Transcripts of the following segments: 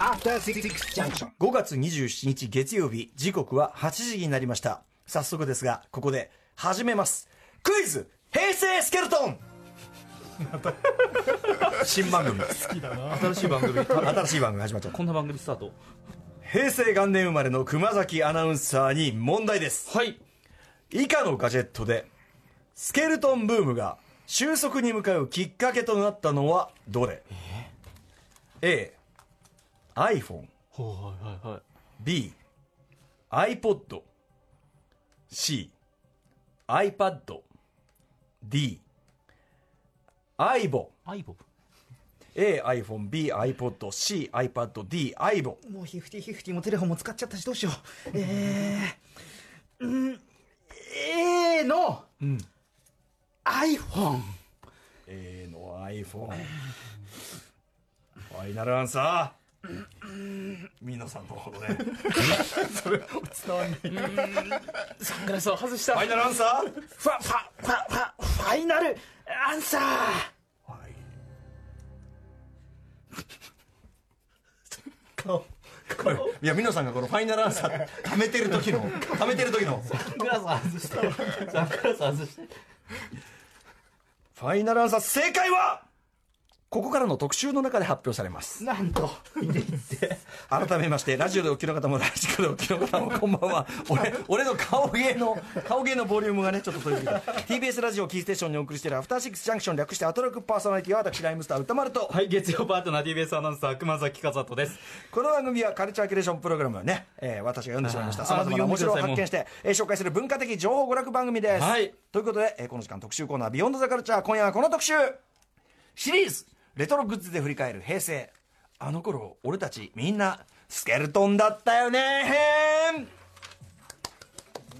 After Six Junction. 5月27日月曜日。時刻は8時になりました。早速ですがここで始めます。クイズ!平成スケルトン! 新番組。新しい番組。新しい番組始まっちゃった。こんな番組スタート。平成元年生まれの熊崎アナウンサーに問題です。はい。以下のガジェットでスケルトンブームが収束に向かうきっかけとなったのはどれ? A iPhone はいはいはい B iPod C iPad D iBo アイボ A iPhone B iPod C iPad D iBo もうヒフティヒフティもテレフォンも使っちゃったしどうしよう。えー、うん A の、iPhone。A の iPhone ファイナルアンサー皆さん。のほどねサングラスを外したファイナルアンサーファ、ファ、ファ、ファ、ファイナルアンサー。これいや皆さん。がこのファイナルアンサー貯めてる時の貯めてる時のサングラス外してサングラス外してファイナルアンサー正解はここからの特集の中で発表されます。なんと。改めましてラジオでお聞きの方もラジコでお聞きの方もこんばんは。俺俺の顔芸の顔芸のボリュームがねちょっと取りすぎた。TBS ラジオキーステーションにお送りしているアフターシックスジャンクション略してアトロックパーソナリティは私ライムスター宇多丸と。はい月曜パートナー TBS アナウンサー熊崎風斗です。この番組はカルチャーキュレーションプログラムをね、えー私が読んでしまいました。あーさまざまな面白を発見して、えー紹介する文化的情報娯楽番組です、はい。ということで、えーこの時間特集コーナー「ビヨンドザカルチャー今夜はこの特集。シリーズレトログッズで振り返る平成。あの頃俺たちみんなスケルトンだったよね。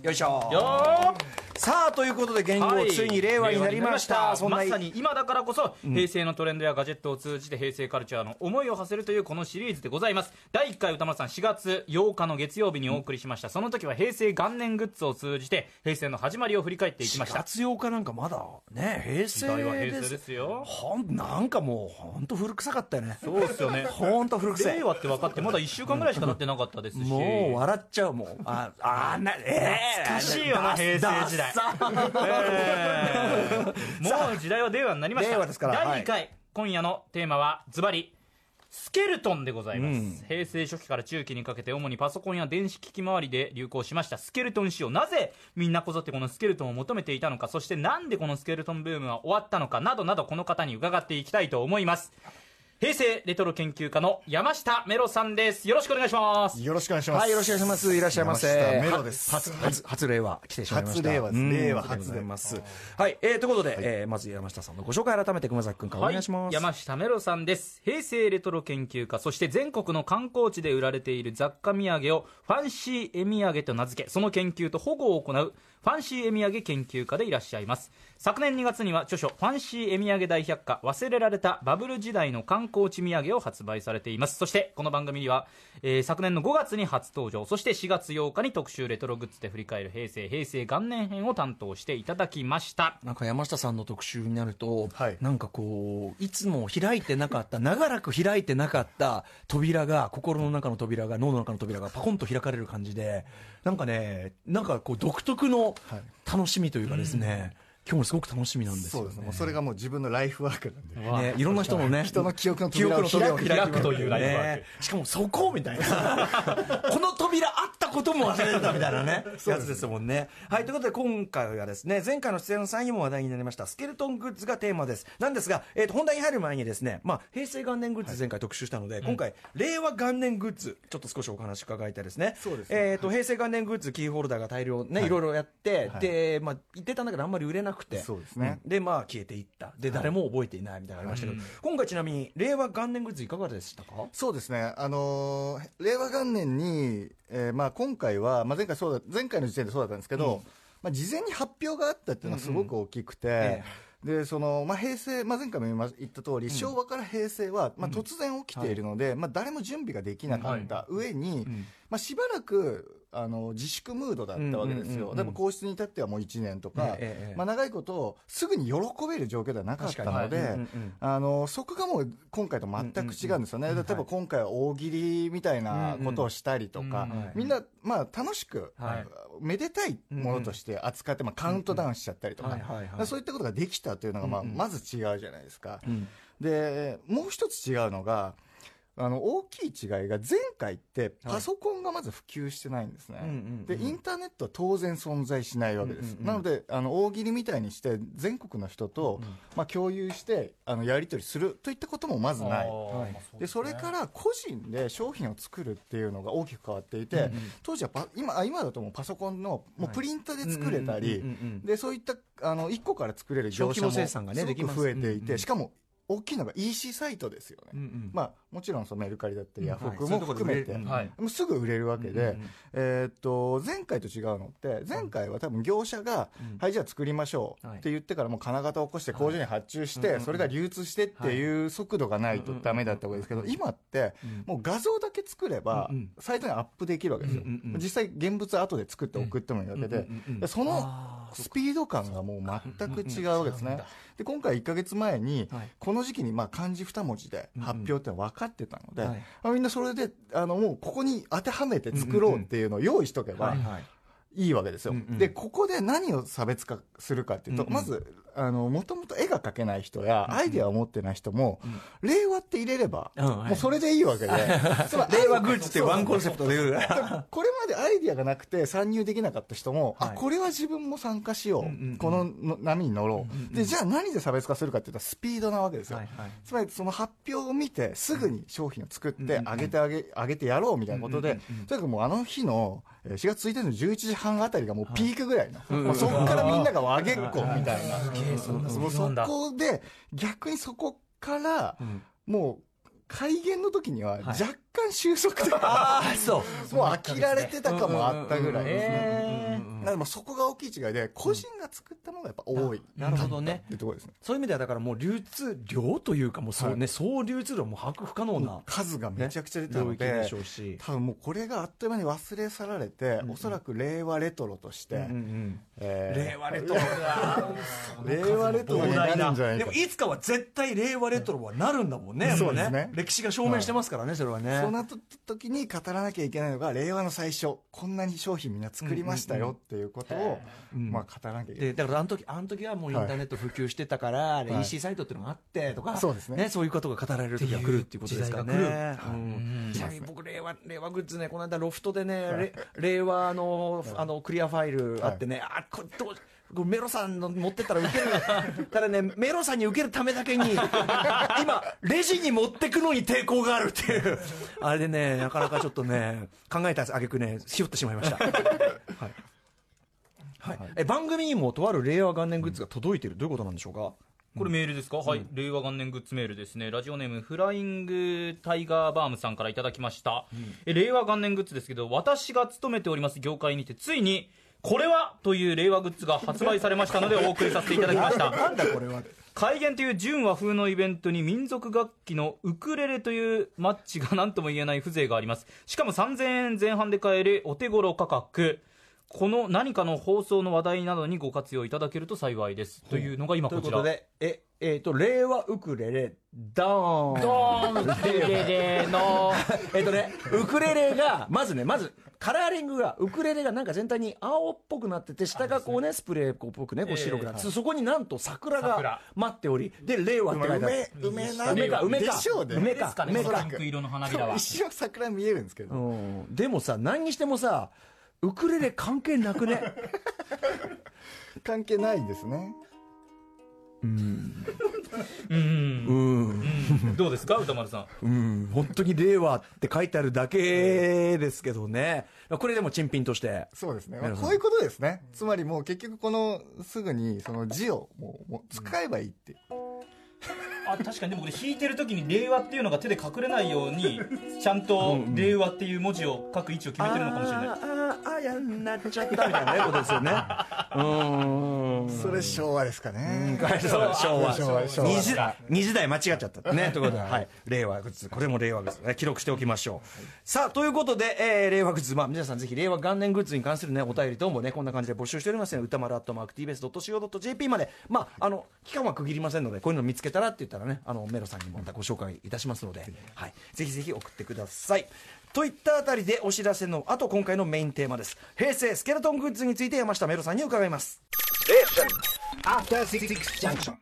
よいしょ。よさあということで言語、はい。ついに令和になりました。まさに今だからこそ、平成のトレンドやガジェットを通じて平成カルチャーの思いを馳せるというこのシリーズでございます。第1回歌丸さん4月8日の月曜日にお送りしました、その時は平成元年グッズを通じて平成の始まりを振り返っていきまし4た月8日なんかまだね平時成代は平成ですよ。ほんなんかもう本当古臭かったよね。そうですよね。本当古臭い。令和って分かってまだ1週間ぐらいしか経ってなかったですし。もう笑っちゃうもう。ああなええ懐かしいよな平成時代えー。もう時代は令和になりました。令和ですから第2回、今夜のテーマはズバリスケルトンでございます、うん。平成初期から中期にかけて主にパソコンや電子機器周りで流行しました。スケルトン仕様なぜみんなこぞってこのスケルトンを求めていたのかそしてなんでこのスケルトンブームは終わったのかなどなどこの方に伺っていきたいと思います平成レトロ研究家の山下メロさんです。よろしくお願いします。よろしくお願いします。はいよろしくお願いします。いらっしゃいませ。メロです。初初初令和来てしまいました。初令和です。うん令和初でます。はい、えー、ということで、えーまず山下さんのご紹介改めて熊崎君からお願いします、山下メロさんです。平成レトロ研究家そして全国の観光地で売られている雑貨土産をファンシー絵土産と名付けその研究と保護を行うファンシー絵土産研究家でいらっしゃいます。昨年2月には著書「ファンシー絵土産大百科忘れられたバブル時代の観光地土産」を発売されています。そしてこの番組には、えー昨年の5月に初登場そして4月8日に特集レトログッズで振り返る平成平成元年編を担当していただきました。なんか山下さんの特集になると、はい。なんかこういつも開いてなかった長らく開いてなかった扉が心の中の扉が脳の中の扉がパコンと開かれる感じでなんかねなんかこう独特のはい。楽しみというかですね、今日もすごく楽しみなんですよね。そうですね。もうそれがもう自分のライフワークなんで。ね、いろんな人のね人の記憶の記憶扉をの扉を開く開くというライフワーク。ね。しかもそこみたいな。この扉あったことも忘れてたみたいなね。やつですもんね。はいということで今回はですね前回の出演の際にも話題になりましたスケルトングッズがテーマです。なんですが、えーと本題に入る前にですね、まあ、平成元年グッズ前回特集したので、今回令和元年グッズちょっと少しお話伺いたいですね。そうですね。えーと平成元年グッズキーホルダーが大量ね、い、ろいろやって、はい。で、まあ、言ってたんだけどあんまり売れなくて。そうですね。でまあ消えていった。で誰も覚えていないみたいなのがありましたけど、今回ちなみに令和元年グッズいかがでしたか？そうですね。あのー令和元年に、えーまあ今回は、まあ前回そうだ、前回の時点でそうだったんですけど、まあ事前に発表があったっていうのはすごく大きくて、えで、その、まあ平成、まあ前回も言った通り、昭和から平成は、まあ突然起きているので、まあ誰も準備ができなかった上に、まあしばらく、あの自粛ムードだったわけですよ、うんうんうんうん。でも皇室に至ってはもう1年とか、ええええまあ、長いことすぐに喜べる状況ではなかったので、はいうんうんあのそこがもう今回と全く違うんですよね、例えば今回は大喜利みたいなことをしたりとか、うんうんみんな、まあ、楽しく、はい。めでたいものとして扱って、まあ、カウントダウンしちゃったりとか、そういったことができたというのが、まあ、うんうん。まず違うじゃないですか。うん。でもう一つ違うのがあの大きい違いが前回ってパソコンがまず普及してないんですね、うんうんうんでインターネットは当然存在しないわけです、うんうんうん。なのであの大喜利みたいにして全国の人と、まあ、共有してあのやり取りするといったこともまずない。はい。でそれから個人で商品を作るっていうのが大きく変わっていて、当時はパ今あ今だともうパソコンのもうプリンターで作れたり、うんうんうんうん。でそういったあの1個から作れる業者も小規模生産がねす。ごく増えていて、うんうん。しかも大きいのが EC サイトですよね、うんうん。まあ、もちろんそのメルカリだったりヤフオクはいも含めて、はい。もうすぐ売れるわけで、うんうんうん。えーっと前回と違うのって前回は多分業者が、うん。はいじゃあ作りましょうはいって言ってからもう金型を起こして工場に発注して、それが流通してっていう速度がないとダメだったわけですけど、今ってもう画像だけ作ればサイトにアップできるわけですよ、うんうんうん実際現物後で作って送ってもいいわけで、うんうんうんそのスピード感がもう全く違うわけですね。で今回1か月前に、はい。この時期にまあ漢字2文字で発表って分かってたので、はい。まあみんなそれであのもうここに当てはめて作ろうっていうのを用意しとけばいいわけですよ。うんうん。でここで何を差別化するかっていうと、うんうん。まずあのもともと絵が描けない人やアイデアを持ってない人も、令和って入れれば、もうそれでいいわけで、令和グッズってワンコンセプトで言う。これまでアイディアがなくて参入できなかった人も、はい。あこれは自分も参加しよう、このの波に乗ろう、でじゃあ何で差別化するかっていうとスピードなわけですよ、つまりその発表を見てすぐに商品を作って上げてあげ上げてやろうみたいなことで、とにかくもうあの日のえー4月1日の11時半あたりがもうピークぐらいの、もうそこからみんなが上げっこみたいな、もうそこで逆にそこからもう改元の時には若干収束とか、ああそう。もう飽きられてたかもあったぐらいですね。えだからもうそこが大きい違いで、個人が作ったものがやっぱ多い。なるほどね。っていうところですね。そういう意味ではだからもう流通量というかもうそうね、総流通量も把握不可能な数がめちゃくちゃ出たのででしょ、うし、多分もうこれがあっという間に忘れ去られて、おそらく令和レトロとして、うんうんえー令和レトロが 令和レトロになるんじゃないか。でも。いつかは絶対令和レトロはなるんだもんね、そうですね。歴史が証明してますからね、それはね。そうなった時に語らなきゃいけないのが、令和の最初、こんなに商品みんな作りましたよっていうことを、まあ語らなきゃいけない。でだからあの時あの時はもうインターネット普及してたから、はい。EC サイトっていうのがあってとか、そうですね。そういうことが語られる時が来るっていうことですからね。ちなみに僕令和令和グッズねこの間ロフトでね、れ令和のあのクリアファイルあってね、あこれどうメロさんの持ってったら受ける ただねメロさんに受けるためだけに 今レジに持ってくのに抵抗があるっていう。あれでねなかなかちょっとね考えたあげくねひよってしまいました。はいはい、え番組にもとある令和元年グッズが届いている、どういうことなんでしょうか？これメールですか、はい。令和元年グッズメールですね。ラジオネームフライングタイガーバームさんからいただきました、え令和元年グッズですけど私が勤めております業界にてついにこれはという令和グッズが発売されましたので お送りさせていただきました。なんだこれは。開元という純和風のイベントに民族楽器のウクレレというマッチが何とも言えない風情があります。しかも3000円前半で買えるお手頃価格この何かの放送の話題などにご活用いただけると幸いですというのが今こちらということで、え、えっ、と、令和ウクレレ、ドーン。ドーンウクレレの えっとね、ウクレレが、まずね、まず、カラーリングが、ウクレレがなんか全体に青っぽくなってて、下がこうね、スプレーっぽくね、こう白くなって、そこになんと桜が桜待っており、で、令和って書いてある。梅、梅な梅か、梅か。でしょうね。梅かですか、ね梅かピン。ク色の花びらは一瞬桜見えるんですけど。うん。でもさ、何にしてもさ、ウクレレ関係なくね？関係ないですね。うんうん。どうですか？歌丸さんうん。本当に令和って書いてあるだけですけどね。これでも珍品として。そうですね。こういうことですね。つまりもう結局このすぐにその字をもうもう使えばいいって。あ確かにでもこれ弾いてる時に令和っていうのが手で隠れないようにちゃんと令和っていう文字を書く位置を決めてるのかもしれないあーあーあーやんなっちゃった。みたいなねことですよね。うーん。それ昭和。です。かね。そう昭和昭和昭和二時二時代間違っちゃった。ね。ということで、はい、令和グッズ。これも令和グッズ、ね、記録しておきましょう、さあということで、えー令和グッズ、まあ、皆さんぜひ令和元年グッズに関するねお便り等もねこんな感じで募集しておりますので歌丸アットマーク TBS.CO.JP まで。まああの期間は区切りませんのでこういうの見つけたらって言ったらねあのメロさんにもまたご紹介いたしますので、はい、ぜひぜひ送ってくださいといったあたりでお知らせのあと今回のメインテーマです。平成スケルトングッズについて山下メロさんに伺います.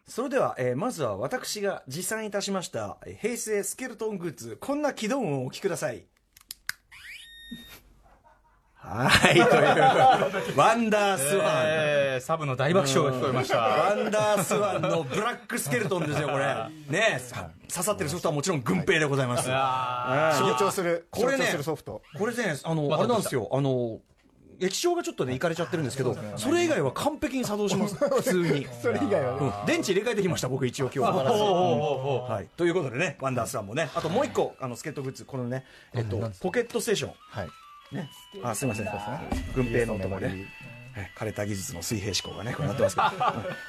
それでは、えーまずは私が持参いたしましたえー平成スケルトングッズこんな起動音をお聞きくださいはいというワンダースワン、えーサブの大爆笑が聞こえました。ワンダースワンのブラックスケルトンですよこれ。ねさ刺さってるソフトはもちろん軍兵でございます、象徴する、これね象徴するソフト。これねあのあれなんですよ。あの液晶がちょっとねいかれちゃってるんですけどそれ以外は完璧に作動します。普通に。それ以外は。ね。うん。電池入れ替えてきました僕一応今日は、はい、ということでねワンダースワンもね。あともう一個あのスケートグッズ。このね、えっと、ポケットステーション。はい。ね。あすいません軍兵のともね。え枯れた技術の水平思考がねこうなってますけど、うん。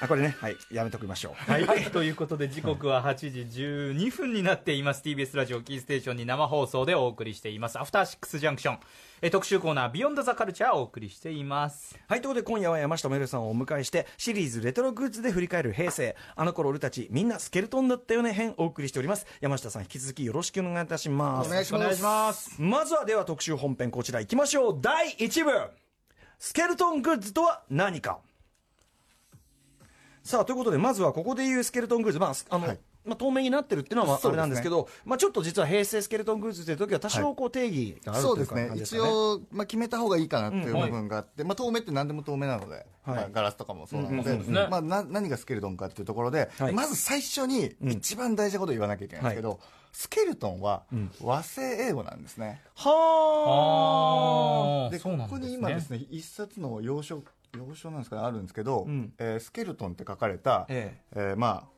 あこれねはい。やめときましょう。はい、ということで時刻は8時12分になっています。TBS ラジオキーステーションに生放送でお送りしています。アフターシックスジャンクションえ特集コーナービヨンドザカルチャーをお送りしています。はい、ということで今夜は山下めるさんをお迎えしてシリーズレトログッズで振り返る平成。あの頃俺たちみんなスケルトンだったよね編お送りしております。山下さん引き続きよろしくお願いいたします。お願いします。ます。まずはでは特集本編こちら行きましょう。第1部。スケルトングッズとは何か。さあということでまずはここでいうスケルトングッズ。まああの、はいまあ、透明になってるっていうのはあれなんですけどまあ、ちょっと実は平成スケルトングッズという時は多少こう定義があるというかそうですね。一応、まあ、決めた方がいいかなっていう部分があって、まあ、透明って何でも透明なので、はい。まあ、ガラスとかもそうなので、うんうんうん。まあ、な何がスケルトンかっていうところで、はい。まず最初に一番大事なことを言わなきゃいけないんですけど、スケルトンは和製英語なんですね、はあ。でここに今ですね一冊の要所要所なんですかねあるんですけど、ん。えースケルトンって書かれた、え。えーまあ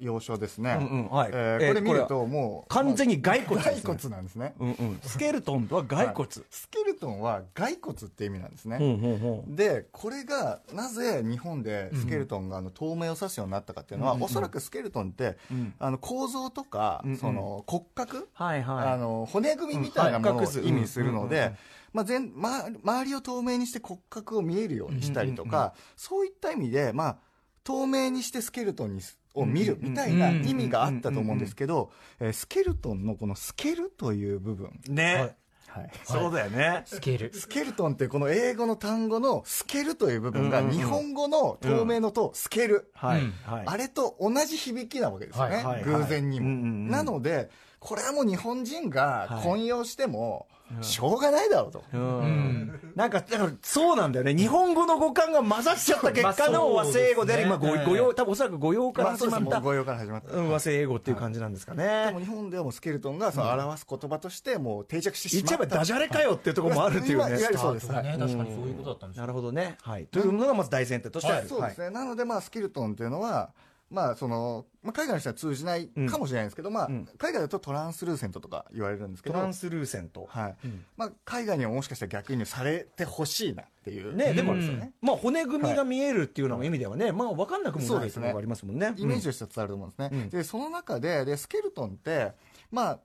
要所ですね、うんうんはい。えこれ見ることもう完全に骸骨。ですね骸骨なんですね、うんうん、スケルトンとは骸骨、スケルトンは骸骨って意味なんですね、うんうんう。んでこれがなぜ日本でスケルトンがあの透明を指すようになったかっていうのは、おそらくスケルトンって、あの構造とか、んうん。その骨格、はいはい。あの骨組みみたいなものを意味するので、まあ、全ま周りを透明にして骨格を見えるようにしたりとか、そういった意味で、まあ、透明にしてスケルトンにすを見るみたいな意味があったと思うんですけど、えースケルトンのこのスケルという部分、ね、はい、そうだよね、スケール。スケルトンってこの英語の単語のスケルという部分が日本語の透明のとスケル、はい、あれと同じ響きなわけですよね、はい。はい。偶然にも、うんうんうん。なのでこれはもう日本人がはい。混用してもしょうがないだろうと、うん。なんかだからそうなんだよね。日本語の語感が混ざっちゃった結果の和製英語であり、まあ、ご用多分おそらく御用から始まった、もう御用から始まった、うん、和製英語っていう感じなんですかね、でも日本ではもうスケルトンがその表す言葉としてもう定着してし言っちゃまったえばダジャレかよっていうところもあるっていうね今いわゆるそうです、ね。はい確かにそういうことだったんですよなるほどね、はい、というのがまず大前提として。ある、そうですね、なので、まあ、スキルトンっていうのは、まあそのまあ、海外の人は通じないかもしれないんですけど、まあん。海外だとトランスルーセントとか言われるんですけど、トランスルーセント、はい。まあ、海外にはもしかしたら逆輸入されてほしいなっていう、ね、でも、うん。まあ、骨組みが見えるっていうのも意味ではね、まあ、分かんなくもそうですね。ないところがありますもんね。イメージとしては伝わると思うんですね、うん。でその中ででスケルトンって、まあ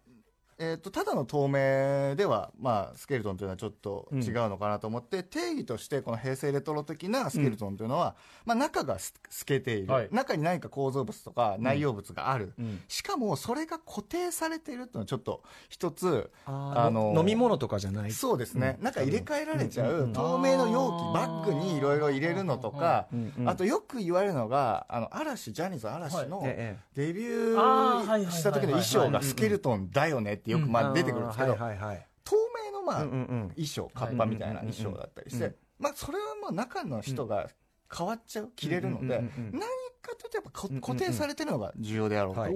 えー、とただの透明では、まあ、スケルトンというのはちょっと違うのかなと思って、定義としてこの平成レトロ的なスケルトンというのは、まあ、中がす透けている、はい。中に何か構造物とか内容物がある、うん。しかもそれが固定されているっていうのはちょっと一つあの飲み物とかじゃない。そうですね、なんか入れ替えられちゃうん。うん。ううん。透明の容器バッグにいろいろ入れるのとか、うんうん。あとよく言われるのがあの嵐ジャニーズ嵐のええデビューした時の衣装がスケルトンだよねってよくまあ出てくるんですけど透明のまあ衣装カッパみたいな衣装だったりしてまあそれはまあ中の人が変わっちゃう着れるので何かというとやっぱこ固定されてるのが重要であろうと。はい。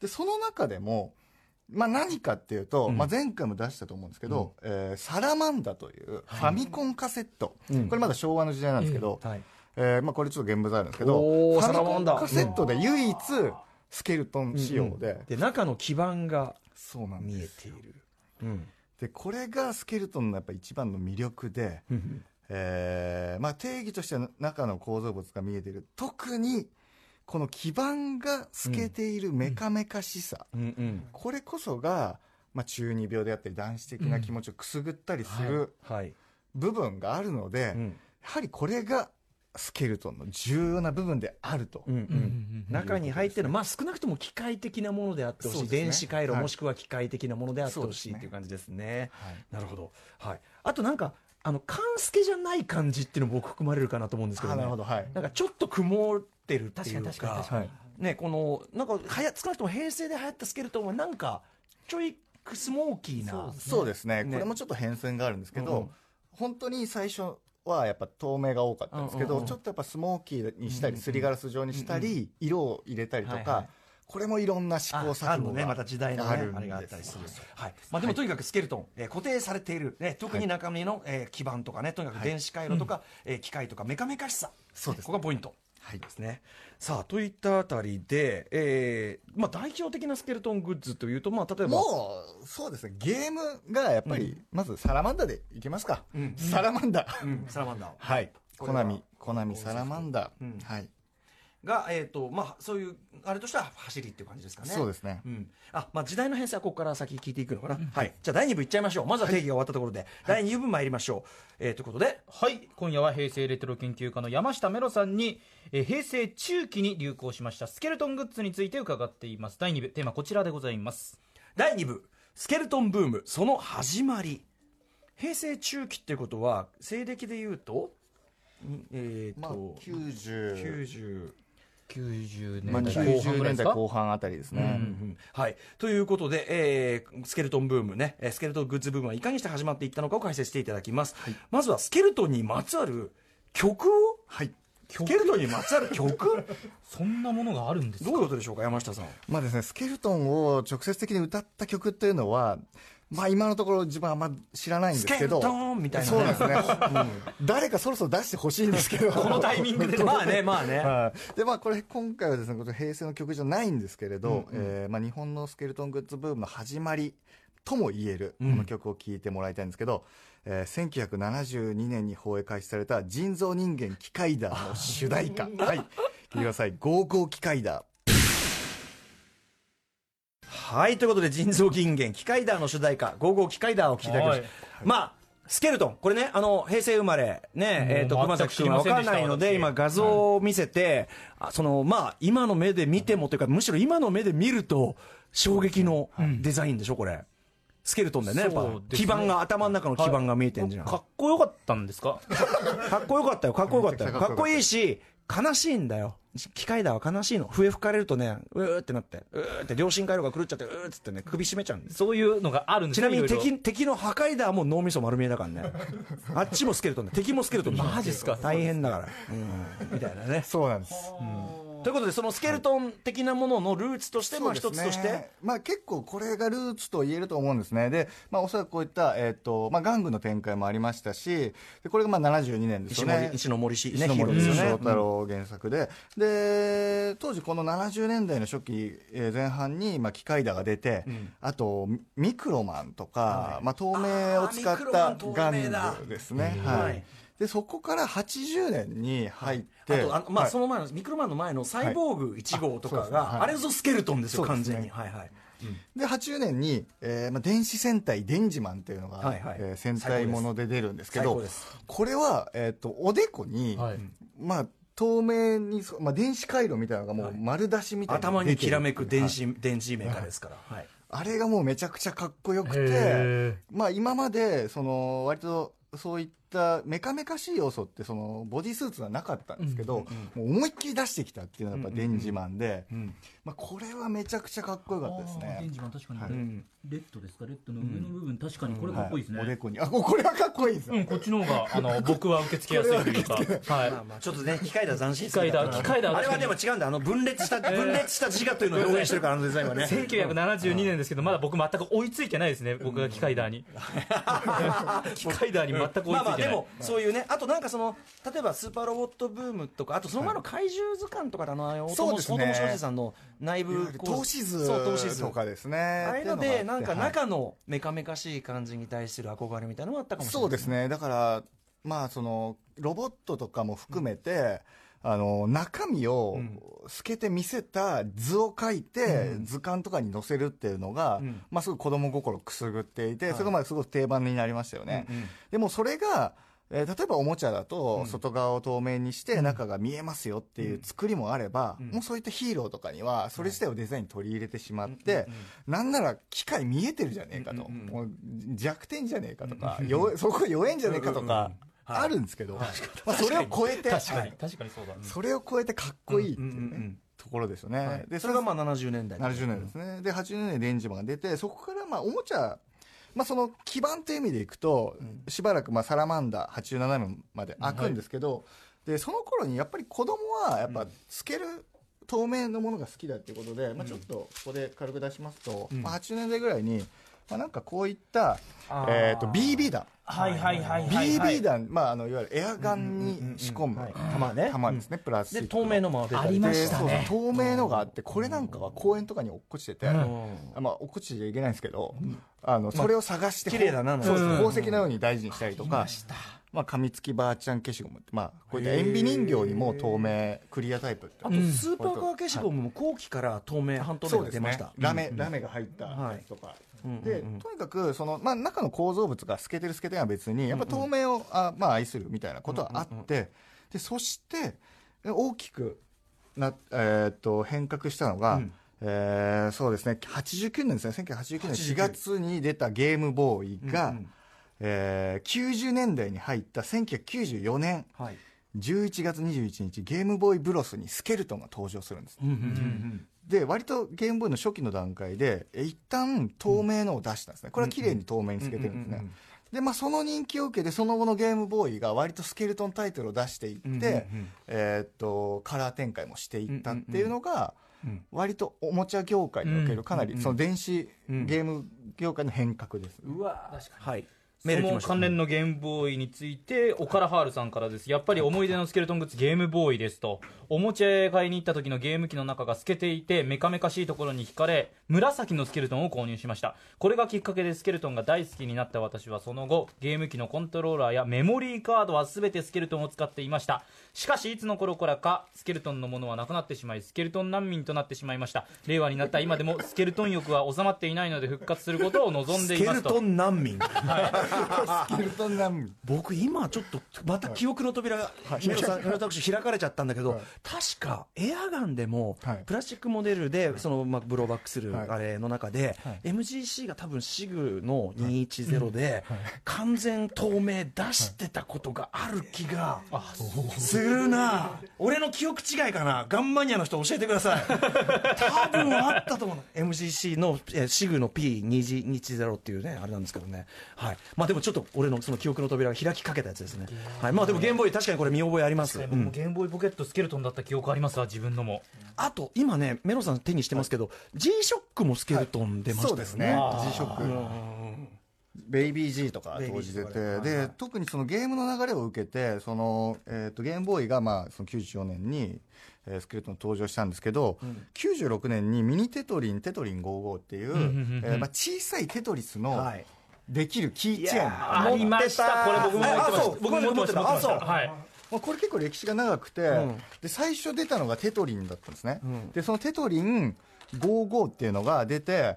でその中でも、まあ、何かっていうと、うん。まあ、前回も出したと思うんですけど、えーサラマンダというファミコンカセット、うん。これまだ昭和の時代なんですけど、はい。えーまあ、これちょっと現物あるんですけどファミコンカセットで唯一スケルトン仕様で、で中の基板がそうなん見えている、うん。でこれがスケルトンのやっぱ一番の魅力で、えーまあ、定義としては中の構造物が見えている。特にこの基盤が透けているメカメカしさ、うんうん。これこそが、まあ、中二病であったり男子的な気持ちをくすぐったりするはい、部分があるので、うん。やはりこれがスケルトンの重要な部分であると、うんうん中に入ってる、まあ、少なくとも機械的なものであってほしい、ね。電子回路、はい。もしくは機械的なものであってほしいねっていう感じですね。はい。なるほど、はい、あとなんか、あの勘助じゃない感じっていうのも僕、含まれるかなと思うんですけど、ね、あなるほど。はい。なんかちょっと曇ってるっていうか、確かに確かはいね、このなんかはや少なくとも平成で流行ったスケルトンは、なんかちょいスモーキーな、そうですね。ね。これもちょっと変遷があるんですけど、うんうん。本当に最初はやっぱ透明が多かったんですけど、ちょっとやっぱスモーキーにしたり、すりガラス状にしたり、色を入れたりとか、これもいろんな試行ああ錯誤がね、また時代の、ね、ああるんですれがあったりする、はい。まあ、でもとにかくスケルトン、えー固定されている、ね、特に中身の、えー基板とかね、とにかく電子回路とか、えー機械とか、メカメカしさ、そうです。ここがポイント。ですね、さあといったあたりで、えーまあ、代表的なスケルトングッズというと、まあ、例えば。もうそうですね。ゲームがやっぱり、まずサラマンダでいきますか、うん。サラマンダ、うん。サラマンダ。ーはい。コナミ。コナミサラマンダ、うんはいが、えーとまあ、そういうあれとしては走りっていう感じですかね。そうですね。うん。あまあ、時代の変遷はここから先聞いていくのかな、はい、じゃあ第2部いっちゃいましょう。まずは定義が終わったところで、第2部参りましょう、えーということで。はい。今夜は平成レトロ研究家の山下メロさんに、えー平成中期に流行しましたスケルトングッズについて伺っています。第2部。テーマこちらでございます。第2部。スケルトンブーム。その始まり。平成中期っていうことは西暦でいうと？んえっ、まあと、90 90 90まあ、年代後半90年代後半あたりですね、うんうんはい、ということで、えースケルトンブームね、えースケルトングッズブームはいかにして始まっていったのかを解説していただきます、まずはスケルトンにまつわる曲を、はい。スケルトンにまつわる曲？そんなものがあるんですか？どういうことでしょうか山下さん。まあですね、スケルトンを直接的に歌った曲っていうのは、まあ今のところ自分はあんま知らないんですけど。スケンみたいなね。そうですね。うん誰かそろそろ出してほしいんですけど。このタイミングで まあねまあね、はい、でまあこれ今回はですねこれ平成の曲じゃないんですけれど、えーまあ、日本のスケルトングッズブームの始まりとも言えるこの曲を聴いてもらいたいんですけど、えー1972年に放映開始された「人造人間キカイダー」の主題歌。はい。聴いてください「ゴーゴーキカイダー」はい、ということで、人造人間、キカイダーの主題歌、ゴーゴーキカイダーを聴いていただきました。まあ、スケルトン、これね、あの、平成生まれ、ね、えっ、と、もう熊崎君は分かんないので、今画像を見せて、あその、まあ、今の目で見てもというか、むしろ今の目で見ると、衝撃のデザインでしょ、これ。スケルトンでね、やっぱ基板が、頭の中の基板が見えてんじゃん。かっこよかったんですか？かっこよかったよ、かっこよかったよ。かっこいいし、悲しいんだよ。機械だは悲しいの。笛吹かれるとね、うーってなって、うーって両親回路が狂っちゃって、うーっつってね、首絞めちゃうんです。そういうのがあるんですちなみに敵敵の破壊だはもう脳みそ丸見えだからね。あっちもスケルトンで、敵もスケルトンマジっすか大変だから。うん。みたいなね。そうなんですということで、そのスケルトン的なもののルーツとして、まあ一つとして、まあ、結構これがルーツと言えると思うんですね。で、まあ、おそらくこういった、えっとまあ、玩具の展開もありましたしでこれがまあ72年ですね。森石ノ森氏、ね、石ノ森ヒーローですよね。章太郎原作で、で当時この70年代の初期えー前半に、まあ、機械だが出て、あとミミクロマンとか、まあ、透明を使ったン透玩明だ。具ですね、ははいい、でそこから80年に入って、あとあのまあ、はい。その前のミクロマンの前のサイボーグ1号とかが、はい。あれぞスケルトンですよ、完全に。はいはい。で80年に、えーまあ、電子戦隊デンジマンっていうのが、はえー戦隊もので出るんですけどこれは、えー、とおでこに、はい。まあ透明にそ、まあ、電子回路みたいなのがもう丸出しみたいなの頭にきらめく電子、電子メーカーですから。はい。あれがもうめちゃくちゃかっこよくてへ、まあ、今までその割とそういったメカメカしい要素ってそのボディスーツはなかったんですけど、もう思いっきり出してきたっていうのがやっぱデンジマンで、まあ、これはめちゃくちゃかっこよかったですね。ジマン確かに、はい。うんレッドですか？レッドの上の部分、確かにこれかっこいいですね、はいおでこにあこれはかっこいいですよ、うん、こっちの方があの 僕は受け付けやすいというか、はい。まあまあちょっとね、機械だ斬新機械だ機械だあれはでも違うんだ。あの分裂した、分裂した自我というのを表現してるから、あのデザインはね。1972年ですけど、まだ僕全く追いついてないですね、僕が機械ダーに。機械ダーに全く追いついてない。でもそういうねあとなんかその例えばスーパーロボットブームとかあとその前の怪獣図鑑とかであの大友そうですね。大友庄司さんの内部投資図とかですね。ああいうのでなんか中のメカメカしい感じに対する憧れみたいなのがあったかもしれない。そうですね。だからまあそのロボットとかも含めて、あの中身を透けて見せた図を描いて、図鑑とかに載せるっていうのが、ん。まあ、すごい子供心くすぐっていて、それがまあすごく定番になりましたよね、でもそれが、えー例えばおもちゃだと外側を透明にして中が見えますよっていう作りもあれば、もうそういったヒーローとかにはそれ自体をデザインに取り入れてしまって、なんなら機械見えてるじゃねえかと、もう弱点じゃねえかとか、弱そこ弱えんじゃねえかとか、あるんですけど、まあ、それを超えて確かに。確かにそうだ、それを超えてかっこいいっていうね、ところですよね、はい。でそれがまあ70年代70年ですね、で80年代にレンジマンが出てそこからまあおもちゃまあ、その基盤という意味でいくと、しばらくまあサラマンダー87年まで開くんですけど、でその頃にやっぱり子供はやっぱ透ける透明のものが好きだっていうことで、まあ、ちょっとここで軽く出しますと、まあ、80年代ぐらいに、まあ、なんかこういった、えー、と BB 弾。はいはいはいはい BB 弾、まあ、あのいわゆるエアガンに仕込む弾ね。弾ですね、プラス。で透明のもありましたね透明のがあってこれなんかは公園とかに落っこちてて、まあ落っこちちゃいけないんですけど、あのそれを探して、綺麗だな宝石のように大事にしたりとか、まあ、噛みつきばあちゃん消しゴムって、まあ、こういった塩ビ人形にも透明クリアタイプってあとスーパーカー消しゴムも後期から透明半透明が出ました。ラメ、ラメが入ったやつとか、でとにかくその、まあ、中の構造物が透けてる透けてないは別にやっぱ透明を、あまあ、愛するみたいなことはあって、でそして大きくな、えーっと変革したのが、えーそうですね。89年ですね。1989年4月に出たゲームボーイが、えー90年代に入った1994年。はい。11月21日ゲームボーイブロスにスケルトンが登場するんです、で割とゲームボーイの初期の段階でえ一旦透明のを出したんですね。これは綺麗に透明につけてるんですね。でまあその人気を受けてその後のゲームボーイが割とスケルトンタイトルを出していって、えーっとカラー展開もしていったっていうのが、割とおもちゃ業界におけるかなりその電子ゲーム業界の変革です、うわはい。そのメールその関連のゲームボーイについてオカラハールさんからです。やっぱり思い出のスケルトングッズゲームボーイですと。おもちゃ屋買いに行った時のゲーム機の中が透けていてメカメカしいところに惹かれ紫のスケルトンを購入しました。これがきっかけでスケルトンが大好きになった私はその後ゲーム機のコントローラーやメモリーカードは全てスケルトンを使っていました。しかしいつの頃からかスケルトンのものはなくなってしまいスケルトン難民となってしまいました。令和になった今でもスケルトン欲は収まっていないので復活することを望んでいますと。スケルトン難民。スケルトン難民。僕今ちょっとまた記憶の扉がメロさんメロタクシー開かれちゃったんだけど、確かエアガンでもはい。プラスチックモデルでそのまあブローバックするはい。あれの中で MGC が多分シグの210で完全透明出してたことがある気がするな。俺の記憶違いかな。ガンマニアの人教えてください。多分あったと思うの。MGC のえーシグの P210 っていうねあれなんですけどね。はい。まあでもちょっと俺のその記憶の扉が開きかけたやつですね。はい。まあでもゲームボーイ確かにこれ見覚えあります、僕もゲームボーイポケットスケルトンだった記憶ありますわ自分のも。あと今ねメロさん手にしてますけど、G ショックもスケルトン出ましたよね、そうですね。G ショックベイビー G とか当時出て、で特にそのゲームの流れを受けてその、えー、とゲームボーイが、まあ、その94年に、えースケルトン登場したんですけど、96年にミニテトリンテトリン55っていう、えーまあ、小さいテトリスのはい。できるキーチェーン、ありました。これ僕も持ってました。あそう。僕も持ってた。あそう。はい。まあ、これ結構歴史が長くて、で最初出たのがテトリンだったんですね、でそのテトリン55っていうのが出て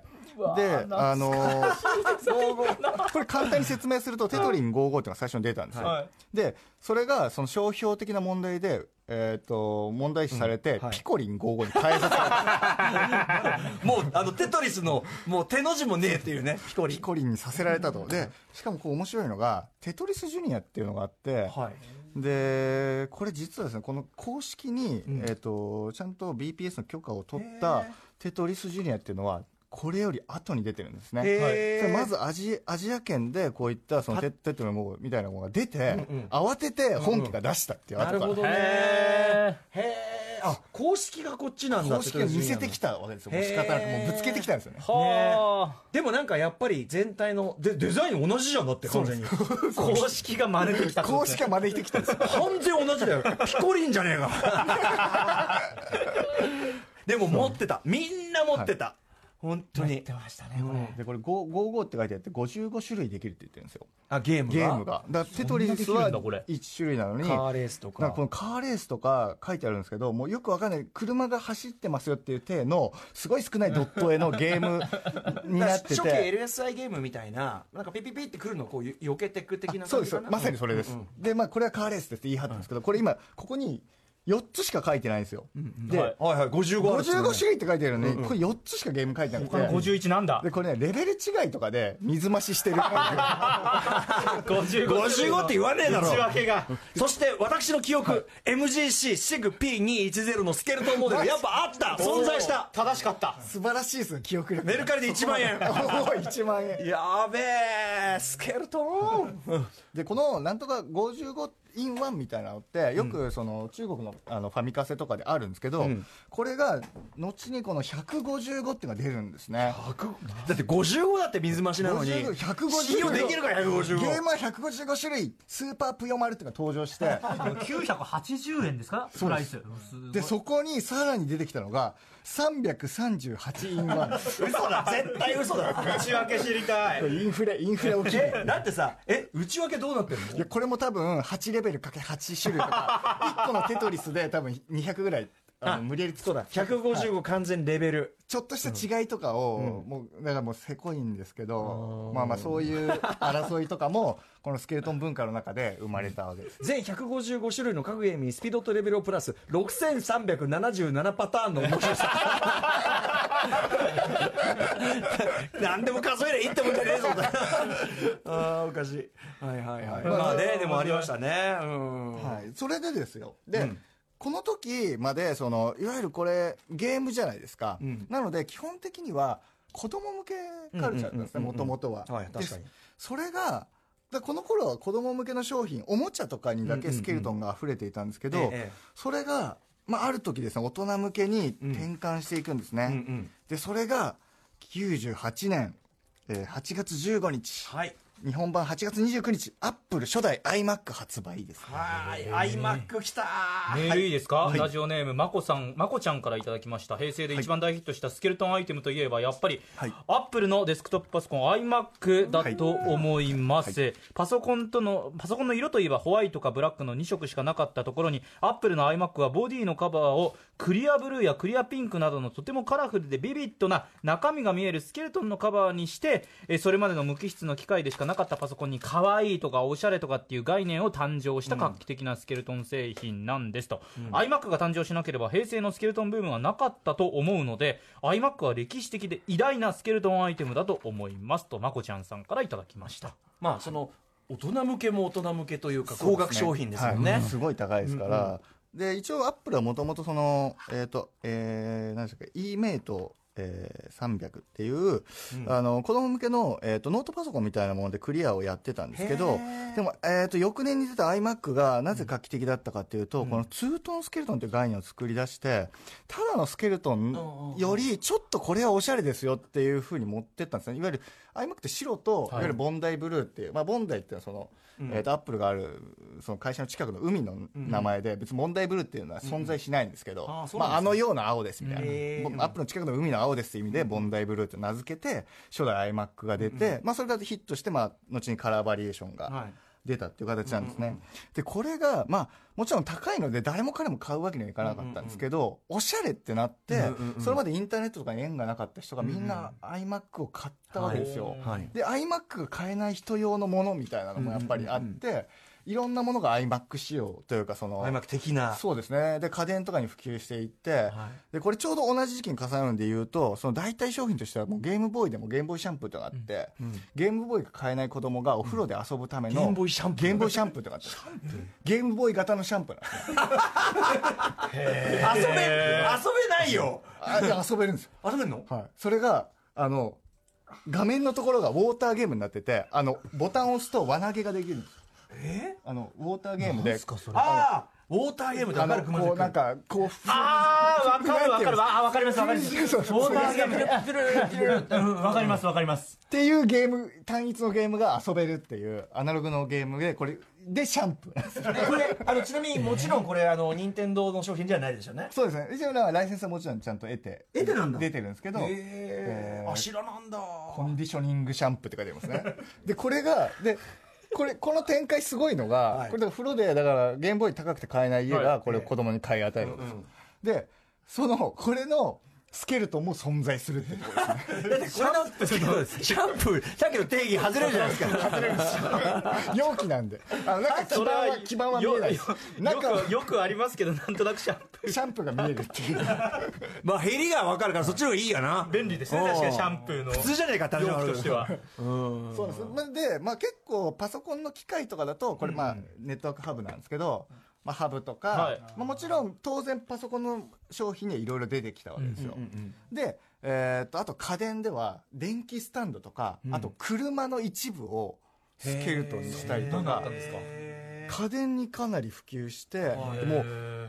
であのーこれ簡単に説明するとテトリン55っていうのが最初に出たんですよ、はい。でそれがその商標的な問題で、えー、と問題視されて、ピコリン55に変えさせられた。もうあのテトリスのもう手の字もねえっていうねピコリピコリンにさせられたと。でしかもこう面白いのがテトリスジュニアっていうのがあって、はい。でこれ実はですねこの公式に、えー、とちゃんと BPS の許可を取ったテトリスジュニアっていうのはこれより後に出てるんですね、へー。それまずアジアジア圏でこういったそのテテトリもみたいなものが出て、慌てて本家が出したっていう後から、なるほどね。へへえあ公式がこっちなんだ公式が見せてきたわけですよ。もう仕方なくもうぶつけてきたんですよね。はあ、でもなんかやっぱり全体のでデザイン同じじゃんだって完全に。公式が真似てきた公式が招いてきたんですよ。完全同じだよ。ピコリンじゃねえか。でも持ってた。みんな持ってた、本当に。出ましたねこれ、でこれ55って書いてあって55種類できるって言ってるんですよ。あゲームが？ゲームが。だテトリスはできるんだこれ。1種類なのにカーレースとか。かこのカーレースとか書いてあるんですけどもうよくわかんない車が走ってますよっていう体のすごい少ないドット絵の ゲームになってて。初期 LSI ゲームみたいななんかピピピってくるのをこうよ避けてく的なそうです。まさにそれです、でまあこれはカーレースですって言い張ったんですけど、これ今ここに4つしか書いてないんですよ、で、はい。はいはい。55あるっつうのね。55種類って書いてあるのに、これ4つしかゲーム書いてなくて。この51なんだ。でこれねレベル違いとかで水増ししてる55 55 って言わねえだろ。内訳が。そして私の記憶、MGC シグ P210 のスケルトンモデルやっぱあった。存在した。正しかった。素晴らしいですね記憶力メルカリで1万円。おー1万円。やべえ。スケルトン。でこのなんとか55 in 1みたいなのってよくその中国のあのファミカセとかであるんですけど、ん。これが後にこの155っていうのが出るんですね。だって55だって水増しなのに50 155信用できるか155ゲームは155種類スーパーぷよ丸っていうのが登場して 980円ですか？プライス。でそこにさらに出てきたのが338 in 1嘘だ絶対嘘だ。内訳知りたい。インフレインフレ起きる。えだってさえ内訳どうなってんの？いやこれも多分8レベルかけ8種類とか1個のテトリスで多分200ぐらいあの無理やり作った。155完全レベル。ちょっとした違いとかを、もうだからもうせこいんですけどまあまあそういう争いとかもこのスケルトン文化の中で生まれたわけです。全155種類の各ゲームにスピードとレベルをプラス6377パターンの面白さ。何でも数えりゃいいってもんじゃねえぞ ああおかしい。はいはいはい。まあねでもありましたね。うん。はい、それでですよ。で、この時までそのいわゆるこれゲームじゃないですか、なので基本的には子供向けカルチャーなんですねもともとは、はい確かに。でそれがだこの頃は子供向けの商品おもちゃとかにだけスケルトンが溢れていたんですけど、ええそれが、まあ、ある時ですね大人向けに転換していくんですね、うんうん。でそれが98年、えー8月15日。はい日本版8月29日アップル初代 iMac 発売ですはい iMac きたメールい。いですか、ラジオネームまこさんまこちゃんからいただきました。平成で一番大ヒットしたスケルトンアイテムといえばやっぱり、はい。アップルのデスクトップパソコン iMac だと思います、パソコンとのパソコンの色といえばホワイトかブラックの2色しかなかったところにアップルの iMac はボディのカバーをクリアブルーやクリアピンクなどのとてもカラフルでビビッドな中身が見えるスケルトンのカバーにしてえーそれまでの無機質の機械でしかなかったパソコンに可愛いとかおしゃれとかっていう概念を誕生した画期的なスケルトン製品なんですと、iMac が誕生しなければ平成のスケルトンブームはなかったと思うので iMac は歴史的で偉大なスケルトンアイテムだと思いますとまこちゃんさんからいただきました。まあその大人向けも大人向けというか高額商品ですもんね。はい。すごい高いですから、で一応アップルはもともとそのえっ、とえー、何でしたっけ？E メイトえー、300っていう、あの子供向けの、えー、とノートパソコンみたいなものでクリアをやってたんですけどでも、えー、と翌年に出た iMac がなぜ画期的だったかっていうと、このツートンスケルトンという概念を作り出してただのスケルトンよりちょっとこれはおしゃれですよっていうふうに持ってったんですね。いわゆる iMac って白と、い、わゆるボンダイブルーっていう、まあ、ボンダイっていうのはその、えー、とアップルがあるその会社の近くの海の名前で、別にボンダイブルーっていうのは存在しないんですけど、あまあ、あのような青ですみたいな、アップルの近くの海の青ですっていう意味で、ボンダイブルーって名付けて初代 iMac が出て、まあ、それがヒットして、まあ、後にカラーバリエーションがはい。出たっていう形なんですね、でこれが、まあ、もちろん高いので誰も彼も買うわけにはいかなかったんですけど、おしゃれってなって、それまでインターネットとかに縁がなかった人がみんな iMac を買ったわけですよ、はい。で iMac が買えない人用のものみたいなのもやっぱりあって、いろんなものが iMac 仕様というかその iMac 的な。そうですね。で家電とかに普及していって、でこれちょうど同じ時期に重なるんで言うとその代替商品としてはもうゲームボーイでもゲームボーイシャンプーとかあって、ゲームボーイが買えない子供がお風呂で遊ぶための、ゲームボーイシャンプー。ゲームボーイシャンプーとかあってゲームボーイ型のシャンプーなんですね遊べ遊べないよ。あで遊べるんですよ、遊べんの？はい、それがあの画面のところがウォーターゲームになっててあのボタンを押すと輪投げができるんですえあのウォーターゲームで。ああウォーターゲームであの分かる。熊崎こうなんかこうああわかるわかる。わあわかりますわかります。ウォーターゲームねうんわかりますわかりますっていうゲーム単一のゲームが遊べるっていうアナログのゲームでこれでシャンプーこれあのちなみにもちろんこれあの任天堂の商品じゃないですよねそうですね一応ライセンスはもちろんちゃんと得て得てなんだ出てるんですけど、へえーえあ知らなんだコンディショニングシャンプーって書いてありますねでこれがでこれこの展開すごいのが、はい。これ風呂でだからゲームボーイ高くて買えない家はい。がこれを子供に買い与えるわけですよ、でそのこれのスケルトンも存在するってことですねだってこれのシャンプー。さっきの定義外れるじゃないですか外れる容器なんであのなんか基盤は基盤は見えないですよくよくありますけどなんとなくシャンプー。シャンプーが見えるっていう。まあ減りが分かるからそっちの方がいいやな。便利ですね確かにシャンプー。の普通じゃねえかって話容としては。そうです。まあで、まあ、結構パソコンの機械とかだとこれまあネットワークハブなんですけど、まあ、ハブとか、はい。まあ、もちろん当然パソコンの商品にはいろいろ出てきたわけですよ、で、えーっとあと家電では電気スタンドとか、あと車の一部をスケルトンにしたりとか。家電にかなり普及してでもう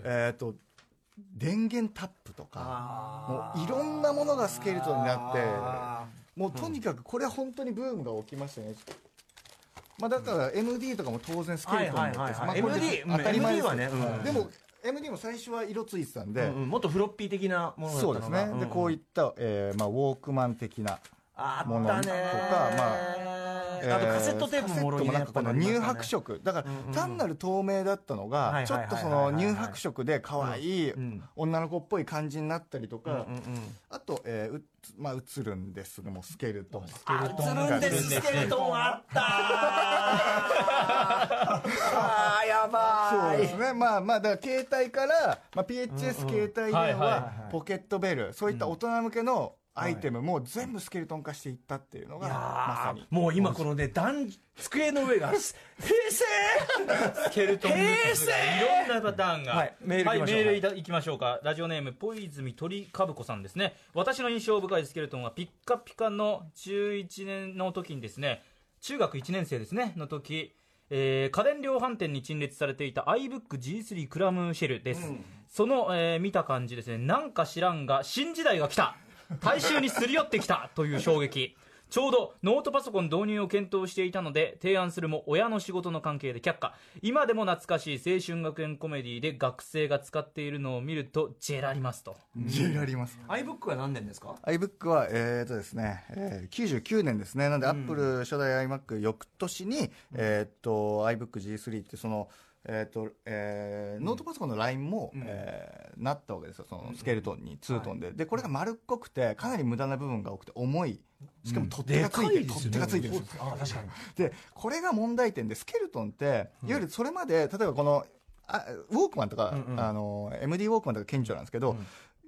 えーっと電源タップとかもういろんなものがスケルトンになってもうとにかくこれ本当にブームが起きましたね。まあだから MD とかも当然スケルトンになってはいはいはいまあこれ MD 当たり前はねうん。でも MD も最初は色ついてたんで、うんもっとフロッピー的なものだったそうですね、でこういった、えーまあ、ウォークマン的なあものとか、まああとカセットテープももなんかこの乳白色。だから単なる透明だったのがはいちょっとその乳白色で可愛いん。女の子っぽい感じになったりとか、あと、えーまあ、映るんですもうスケルトン。あ映るんです。スケルトンあった。あーやばい。そうですね。まあまあだから携帯から、まあ、PHS 携帯電話ポケットベルそういった大人向けのアイテムも全部スケルトン化していったっていうのがいやまさに。ーもう今このね段机の上が 平成！スケルトン。グッズがいろんなパターンが。はいメール行きましょう。はいメールいきましょうか。ラジオネームポイズミ鳥かぶこさんですね。私の印象深いスケルトンはピッカピカの11年の時にですね中学1年生ですねの時えー家電量販店に陳列されていた iBookG3 クラムシェルです、その、えー見た感じですね。なんか知らんが新時代が来た大衆にすり寄ってきたという衝撃。ちょうどノートパソコン導入を検討していたので提案するも親の仕事の関係で却下。今でも懐かしい青春学園コメディで学生が使っているのを見るとジェラりますと。ジェラります。iBook は何年ですか？iBook は、えーとですねえー99年ですね。なんで、アップル初代 iMac 翌年に、えーっと iBookG3 ってそのえーっとえーノートパソコンのラインも、えーなったわけですよ。そのスケルトンに、ツートンで。でこれが丸っこくてかなり無駄な部分が多くて重いしかも取っ手がついてる、取っ手がついてるんですよ。あ確かに。でこれが問題点でスケルトンっていわゆるそれまで例えばこのあウォークマンとか、あの MD ウォークマンとか顕著なんですけど、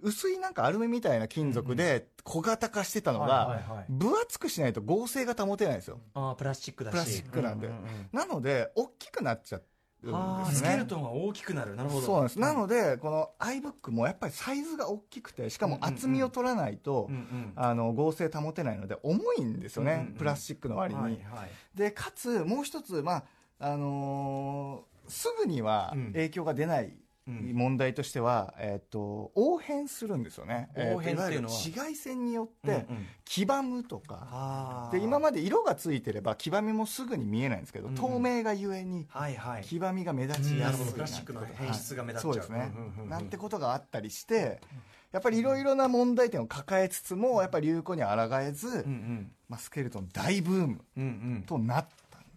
薄いなんかアルミみたいな金属で小型化してたのはいはいがはい。分厚くしないと合成が保てないんですよ。あープラスチックだし。プラスチックなんで、うううんなので大きくなっちゃうんあーですね。スケルトンが大きくなる。なるほど。そうなんです、なのでこの iBook もやっぱりサイズが大きくてしかも厚みを取らないと、うんうん。あの合成保てないので重いんですよね、うんうん。うんプラスチックの割に、はいはい。でかつもう一つまああのーすぐにはうん。影響が出ないうん問題としては、えっと応変するんですよね。応変っていうのは。えー紫外線によってうんうん。黄ばむとか、あー。で今まで色がついてれば黄ばみもすぐに見えないんですけど、うんうん。透明がゆえに黄ばみが目立ちやすい。なるほどプラスチックの変質が目立っちゃう。はいそうですね、うんうんうんなんてことがあったりしてやっぱりいろいろな問題点を抱えつつもやっぱり流行に抗えず、うんうん。まあ、スケルトン大ブームうんうん。となっ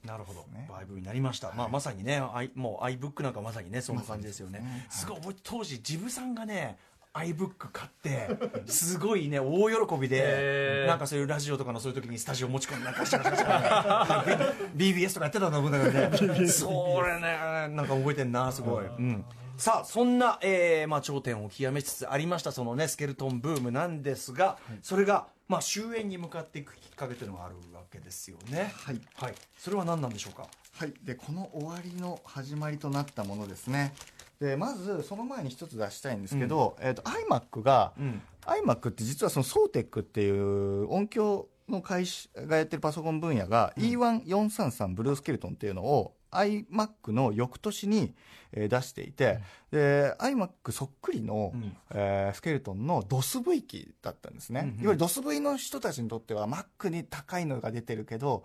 なるほど、ね。バイブになりました、まあ、まさにね、アイもう iBook なんかまさにね、そんな感じですよね、すごい覚えて、当時、ジブさんがね、iBook 買って、すごいね、大喜びへで、ー。なんかそういうラジオとかのそういう時にスタジオ持ち込んで、なんかしてましたね、BBS とかやってたと思うんだけどね、それね、なんか覚えてんな、すごい。うん。さあそんな、えーまあ、頂点を極めつつありましたそのねスケルトンブームなんですが、それが、まあ、終焉に向かっていくきっかけというのがあるわけですよね。はい。はい、それは何なんでしょうか？はい、でこの終わりの始まりとなったものですね。でまずその前に一つ出したいんですけど、えー、と iMac が、ん。iMac って実はそのソーテックっていう音響の会社がやってるパソコン分野が、E1433 ブルースケルトンっていうのを iMac の翌年に、えー出していて、で iMac そっくりの、ん。えースケルトンの DOSV 機だったんですね、うんうん。いわゆる DOSV の人たちにとっては Mac に高いのが出てるけど、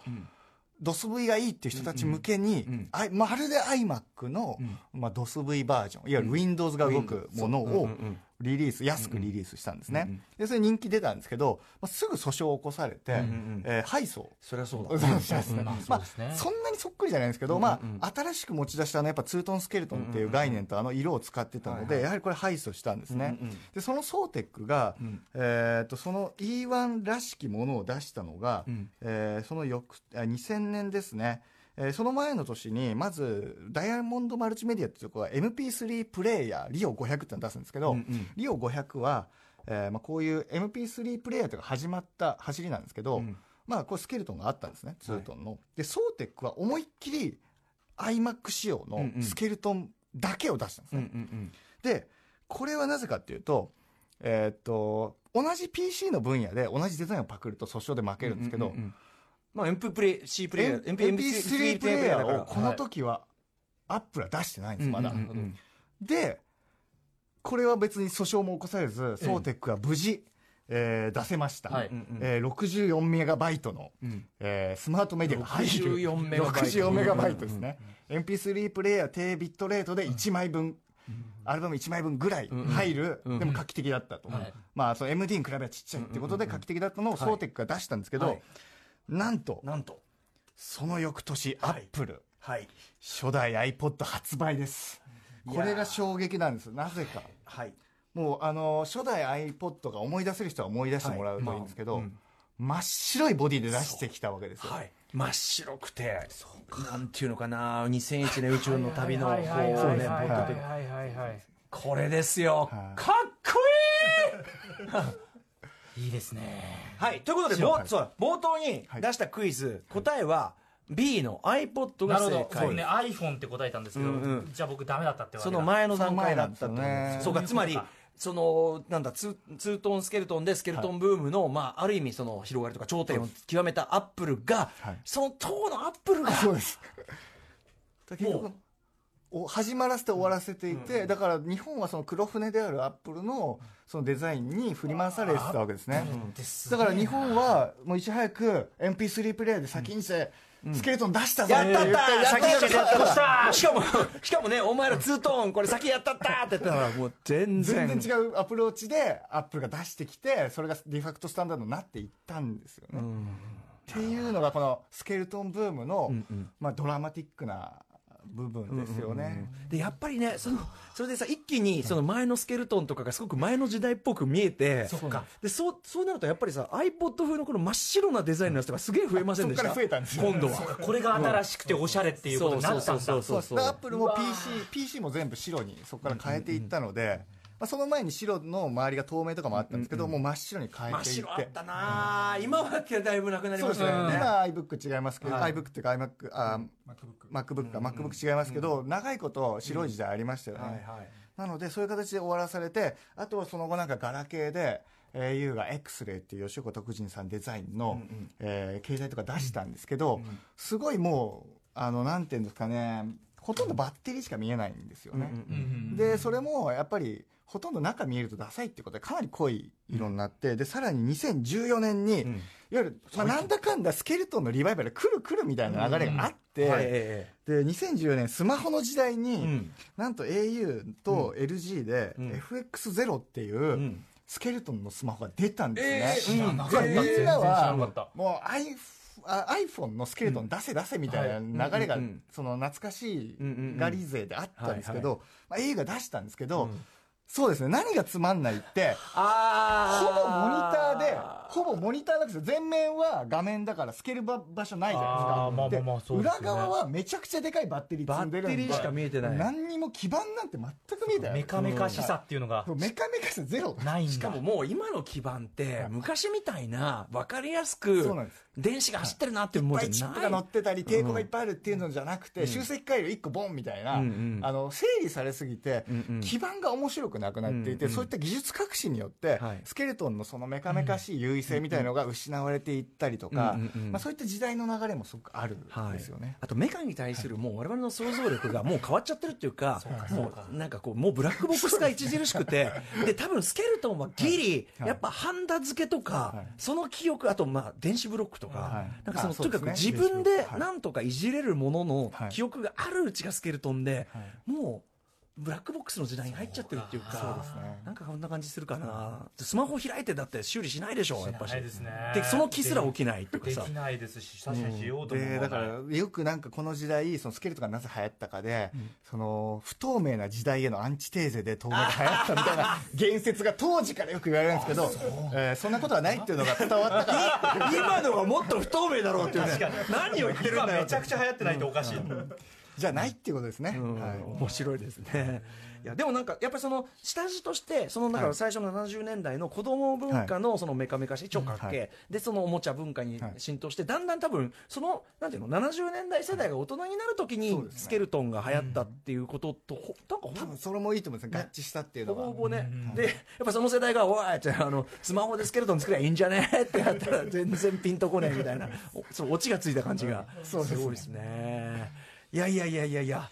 DOSV がいいっていう人たち向けに、うんうん。まるで iMac の、まあ、DOSV バージョンいわゆる Windows が動くものをうんうんリリース安くリリースしたんですね、うんうん。でそれ人気出たんですけど、まあ、すぐ訴訟を起こされて、んうんえー敗訴そりゃそうだ。そうですねまあまそんなにそっくりじゃないんですけど、まあ、新しく持ち出したあのやっぱツートンスケルトンっていう概念とあの色を使ってたので、やはりこれ敗訴したんですね、うんうんでそのソーテックが、ん。えー、とその E1 らしきものを出したのが、うん。えーその翌あ2000年ですねえーその前の年にまずダイヤモンドマルチメディアっていうところは MP3 プレイヤーリオ500ってのを出すんですけど、うんうん。リオ500は、えーまあ、こういう MP3 プレイヤーというか始まった走りなんですけど、うん。まあ、これスケルトンがあったんですね、ツートンの。で、ソーテックは思いっきり iMac 仕様のスケルトンだけを出したんですうんうね。ん。で、これはなぜかっていうと、えーっと、同じ PC の分野で同じデザインをパクると訴訟で負けるんですけど、うんうんうんまあ MP プレイ C プレイヤー MP3 プレイヤーをこのと時はアップルは出してないんです、まだ。で、これは別に訴訟も起こされず、ソーテックは無事、えー出せました。はいえー64メガバイトの、うんえースマートメディアが入る64メガバイト64メガバイトですね、MP3 プレイヤー低ビットレートで1枚分、アルバム1枚分ぐらい入る、でも画期的だったと、はいまあ、その MD に比べばちっちゃいってことで画期的だったのをソーテックが出したんですけど、はいなんとなんと。その翌年アップルはい。初代 iPod 発売です。これが衝撃なんです。なぜか。はい。もうあの初代 iPod が思い出せる人は思い出してもらうといいんですけど、はいまあ真っ白いボディで出してきたわけですよ、はい。真っ白くてなんていうのかな2001年宇宙の旅のこうねはいはいポッドではいはいはい。これですよ。はい。かっこいい いいですね。はいということで白冒そう冒頭に出したクイズ答えは B の iPod がなるほ正ど。そうね解 iPhone って答えたんですけど、うんうん。じゃあ僕ダメだったってわけだ。その前の段階だったと。そうか。つまりそのなんだツーツートンスケルトンでスケルトンブームの、まあ、ある意味その広がりとか頂点を極めたアップルが、はい。その当のアップルがそうです。結局お始まらせて終わらせていて、だから日本はその黒船であるアップルのそのデザインに振り回されてたわけですね、ですだから日本はもういち早く MP3 プレイヤーで先にしてスケルトン出したぞ。やったった言先やっったったたしかもしかもねお前らツートーンこれ先やったったって言ったらもう全然。全然違うアプローチでアップルが出してきてそれがデファクトスタンダードになっていったんですよね、っていうのがこのスケルトンブームの、まあ、ドラマティックな部分ですよね、でやっぱりねそのそれでさ一気にその前のスケルトンとかがすごく前の時代っぽく見えてそっか。でそうそうなるとやっぱりさ iPod 風のこの真っ白なデザインのやつとかすげえ増えませんでした？そっから増えたんですよ今度は。これが新しくておしゃれっていうことになったんだ。そうそうですだからアップルも PC, PC も全部白にそこから変えていったので、まあ、その前に白の周りが透明とかもあったんですけど、もう真っ白に変え真って。いっ白あったなあ今はだいぶなくなりましたよね。今 iBook 違いますけど、はい。iBook っていうか iMac あ MacBook か、MacBook 違いますけど、長いこと白い時代ありましたよね、はいはい。なのでそういう形で終わらされてあとはその後なんかガラケーで au が X レイっていう吉岡徳仁さんデザインの、えー携帯とか出したんですけど、すごいもうあのなんていうんですかねほとんどバッテリーしか見えないんですよね、うん。でそれもやっぱりほとんど中見えるとダサいってことでかなり濃い色になって、でさらに2014年に、ん。いわゆる、まあ、なんだかんだスケルトンのリバイバル来る来るみたいな流れがあって、はい。えで2014年スマホの時代に、うん。なんと au と LG で、ん。FX0 っていう、ん。スケルトンのスマホが出たんですね、えー知らなかった。じゃあみんなはもう i あ iPhone のスケルトン出せ出せみたいな流れがうんうんうん。その懐かしいうんうんうん。ガリ勢であったんですけはいど、まあ、au が出したんですけど、そうですね。何がつまんないってあほぼモニターであほぼモニターなんですよ全面は画面だから透ける場場所ないじゃないですか。あーまあまあまあそうですよね。裏側はめちゃくちゃでかいバッテリー積んでるんでバッテリーしか見えてない。何にも基板なんて全く見えてない。メカメカしさっていうのが。メカメカさゼロないんだ。しかももう今の基盤って昔みたいな分かりやすく電子が走ってるなっていうもいっぱいのじゃないチップが乗ってたり抵抗がいっぱいあるっていうのじゃなくて、集積回路1個ボンみたいな、あの整理されすぎて、基盤が面白くなくなっていて、そういった技術革新によって、はい。スケルトンのそのメカメカしい優意性みたいのが失われていったりとか、まあ、そういった時代の流れもすごくあるんはいですよね。あとメカに対するもう我々の想像力がもう変わっちゃってるっていうかもうなんかこうもうブラックボックスが著しくて で多分スケルトンはギリはい。やっぱハンダ付けとかはい。その記憶あとまあ電子ブロックとかはい。なんかそのとにかく自分ではい。なんとかいじれるもののはい記憶があるうちがスケルトンではい。もうブラックボックスの時代に入っちゃってるっていうかそうですね。なんかこんな感じするかなスマホ開いてだって修理しないでしょやっぱしないですね。でその気すら起きないとかさ。できないですし確かにしようとも思でだからよくなんかこの時代そのスケルトンがなぜ流行ったかで、その不透明な時代へのアンチテーゼで透明が流行ったみたいな 言説が当時からよく言われるんですけどえーそんなことはないっていうのが伝わったから。今のはもっと不透明だろうっていうね。何を言ってるんだよ今めちゃくちゃ流行ってないとおかしいじゃないっていうことですね、うん。はい。面白いですね。い。やでもなんかやっぱりその下地としてそのだから最初の70年代の子供文化のそのメカメカしい超かっけえ、はい。でそのおもちゃ文化にはい。浸透してだんだん多分そのなんていうの70年代世代が大人になるときそにスケルトンが流行ったっていうこととほなん多分それもいいと思いますね。合致したっていうほのはぼほぼね、でやっぱその世代が「おい!」ってあのスマホでスケルトン作りゃいいんじゃね？ってやったら全然ピンとこねえみたいな。おそのオチがついた感じが。すごいですねいやいやいやいやいや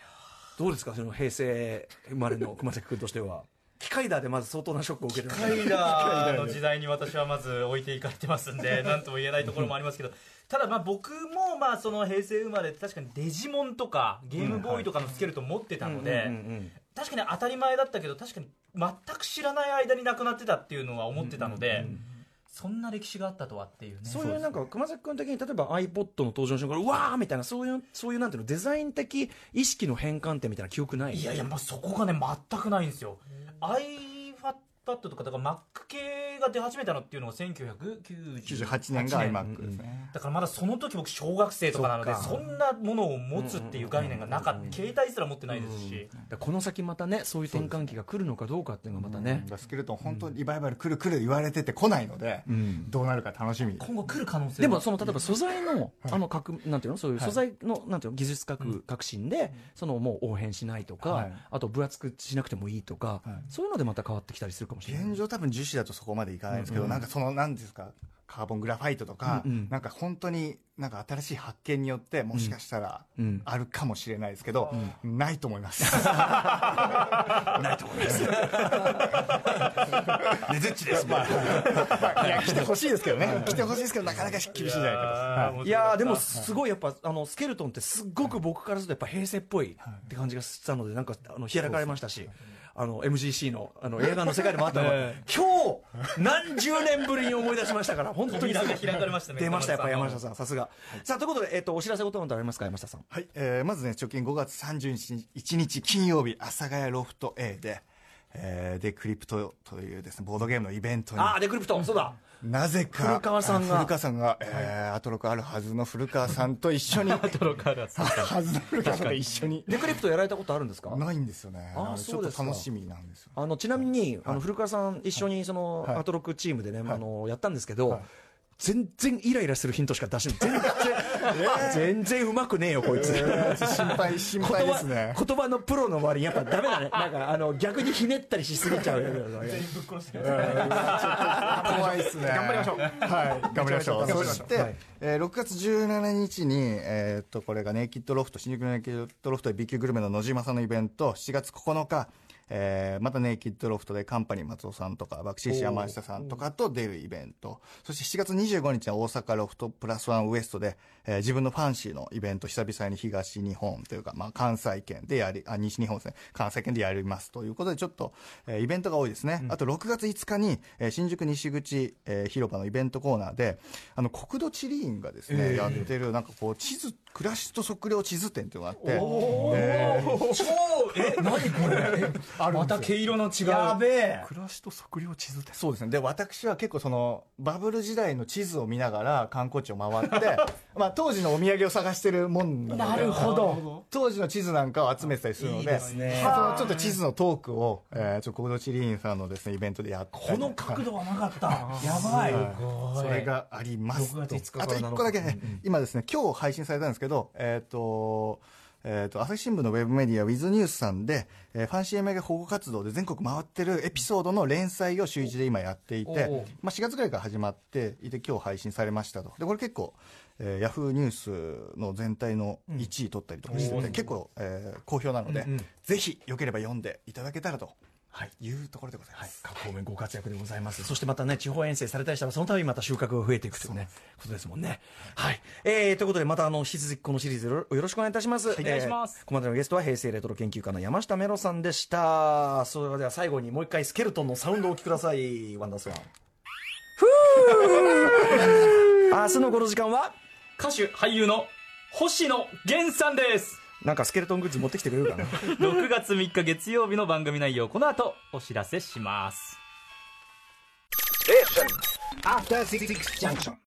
どうですか？その平成生まれの熊崎君としては。機械だでまず相当なショックを受けてるカイダーの時代に私はまず置いていかれてますんで 何とも言えないところもありますけど。ただまあ僕もまあその平成生まれ確かにデジモンとかゲームボーイとかのスケルトン持ってたので、うんうんうん確かに当たり前だったけど確かに全く知らない間に亡くなってたっていうのは思ってたので、そんな歴史があったとはっていうね。そういうなんか熊崎君的に例えば iPod の登場の瞬間うわーみたいなそういうそういうなんていうのデザイン的意識の変換点みたいな記憶ない？いやいや、まあ、そこがね全くないんですよ iPad とかだから Mac 系が出始めたのっていうのが1998 98年が iMac ですね、だからまだその時僕小学生とかなのでそんなものを持つっていう概念がなかった。携帯すら持ってないですし。この先またねそういう転換期が来るのかどうかっていうのがまたね。スケルトン本当にリバイバル来る来る言われてて来ないので、どうなるか楽しみ今後来る可能性でもその例えば素材のあの革なんていうの？そういう素材のなんていうの？技術革革新でそのもう応変しないとか、はい。あと分厚くしなくてもいいとか、はい。そういうのでまた変わってきたりするかもしれない。現状多分樹脂だとそこまでいかないんですけど、なんかその何ですかカーボングラファイトとか、うんうん。なんか本当になんか新しい発見によってもしかしたらうん。あるかもしれないですけど、ないと思います、ないと思います。ねずっちです。まあいや来てほしいですけどね。来てほしいですけどなかなか厳しいじゃないかと、はい。い。やーでもすごいやっぱあのスケルトンってすっごく僕からするとやっぱ平成っぽいって感じがしたのでなんかあの開かれましたし。あの MGC のあの映画の世界でもあったのが、今日何十年ぶりに思い出しましたから 本当に。開かれましたね出ましたやっぱ山山下下さんさすが、さあということで、えっとお知らせことなどありますか山下さん。はいえーまずね直近5月31日金曜日阿佐ヶ谷ロフト A で、えー、デクリプトというですねボードゲームのイベントにああデクリプトそうだなぜか古川さんが。古川さんが、えーアトロクあるはずの古川さんと一緒に。あるトロカラさんはずの古川さんと一緒に。デクリプトやられたことあるんですか？ないんですよね。あそうです楽しみなんですよ。あのちなみに、あの古川さん一緒にその、はい。アトロックチームでね、あのやったんですけど、はい。全然イライラするヒントしか出しない全然、全然うまくねえよこいつ、心配心配ですね。言葉言葉のプロの割にやっぱダメだね。なんかあの逆にひねったりしすぎちゃう。よ怖いですね。頑張りましょう。はい頑張りましょう。そして、はいえー6月17日に、えーっとこれがネイキッドロフト新宿のネイキッドロフトで B 級グルメの野島さんのイベント7月9日えーまたネイキッドロフトでカンパニー松尾さんとか爆心師山下さんとかと出るイベント。そして7月25日は大阪ロフトプラスワンウエストで、えー自分のファンシーのイベント久々に東日本というか、まあ、関西圏でやりあ西日本ですね関西圏でやりますということでちょっと、えーイベントが多いですね、あと6月5日に、えー新宿西口、えー広場のイベントコーナーであの国土地理院がですね、やってるなんかこう地図暮らしと測量地図展っていうのがあってえー超え何これ？また毛色の違う。やべえ。暮らしと測量地図ってそうですね。で私は結構そのバブル時代の地図を見ながら観光地を回って まあ当時のお土産を探してるもんなので。なるほど。当時の地図なんかを集めてたりするのでいいですね。まあそのちょっと地図のトークを、えー、ちょっと国土地理院さんのですねイベントでやってこの角度はなかった。やばい。それがあります6月5日からあと1個だけね、今ですね今日配信されたんですけどえっ、とええー、と朝日新聞のウェブメディアウィズニュースさんで、えーファンシーエメゲ保護活動で全国回ってるエピソードの連載を週一で今やっていてまあ、4月ぐらいから始まっていて今日配信されましたと。でこれ結構、えーヤフーニュースの全体の1位取ったりとかしてて、結構、えー好評なので、ぜひよければ読んでいただけたらとはいいうところでございます、各方面ご活躍でございます。そしてまたね、地方遠征されたりしたら、その度にまた収穫が増えていくというね、ことですもんね。はい。えー、ということで、またあの、引き続きこのシリーズよろしくお願いいたします。お願いしますえーここまでのゲストは平成レトロ研究家の山下メロさんでした。それでは最後にもう一回スケルトンのサウンドをお聞きください。ワンダースワン。ふー 明日のこの時間は、歌手俳優の星野源さんですなんかスケルトングッズ持ってきてくれるかな 6月3日月曜日の番組内容この後お知らせします After Six Junction.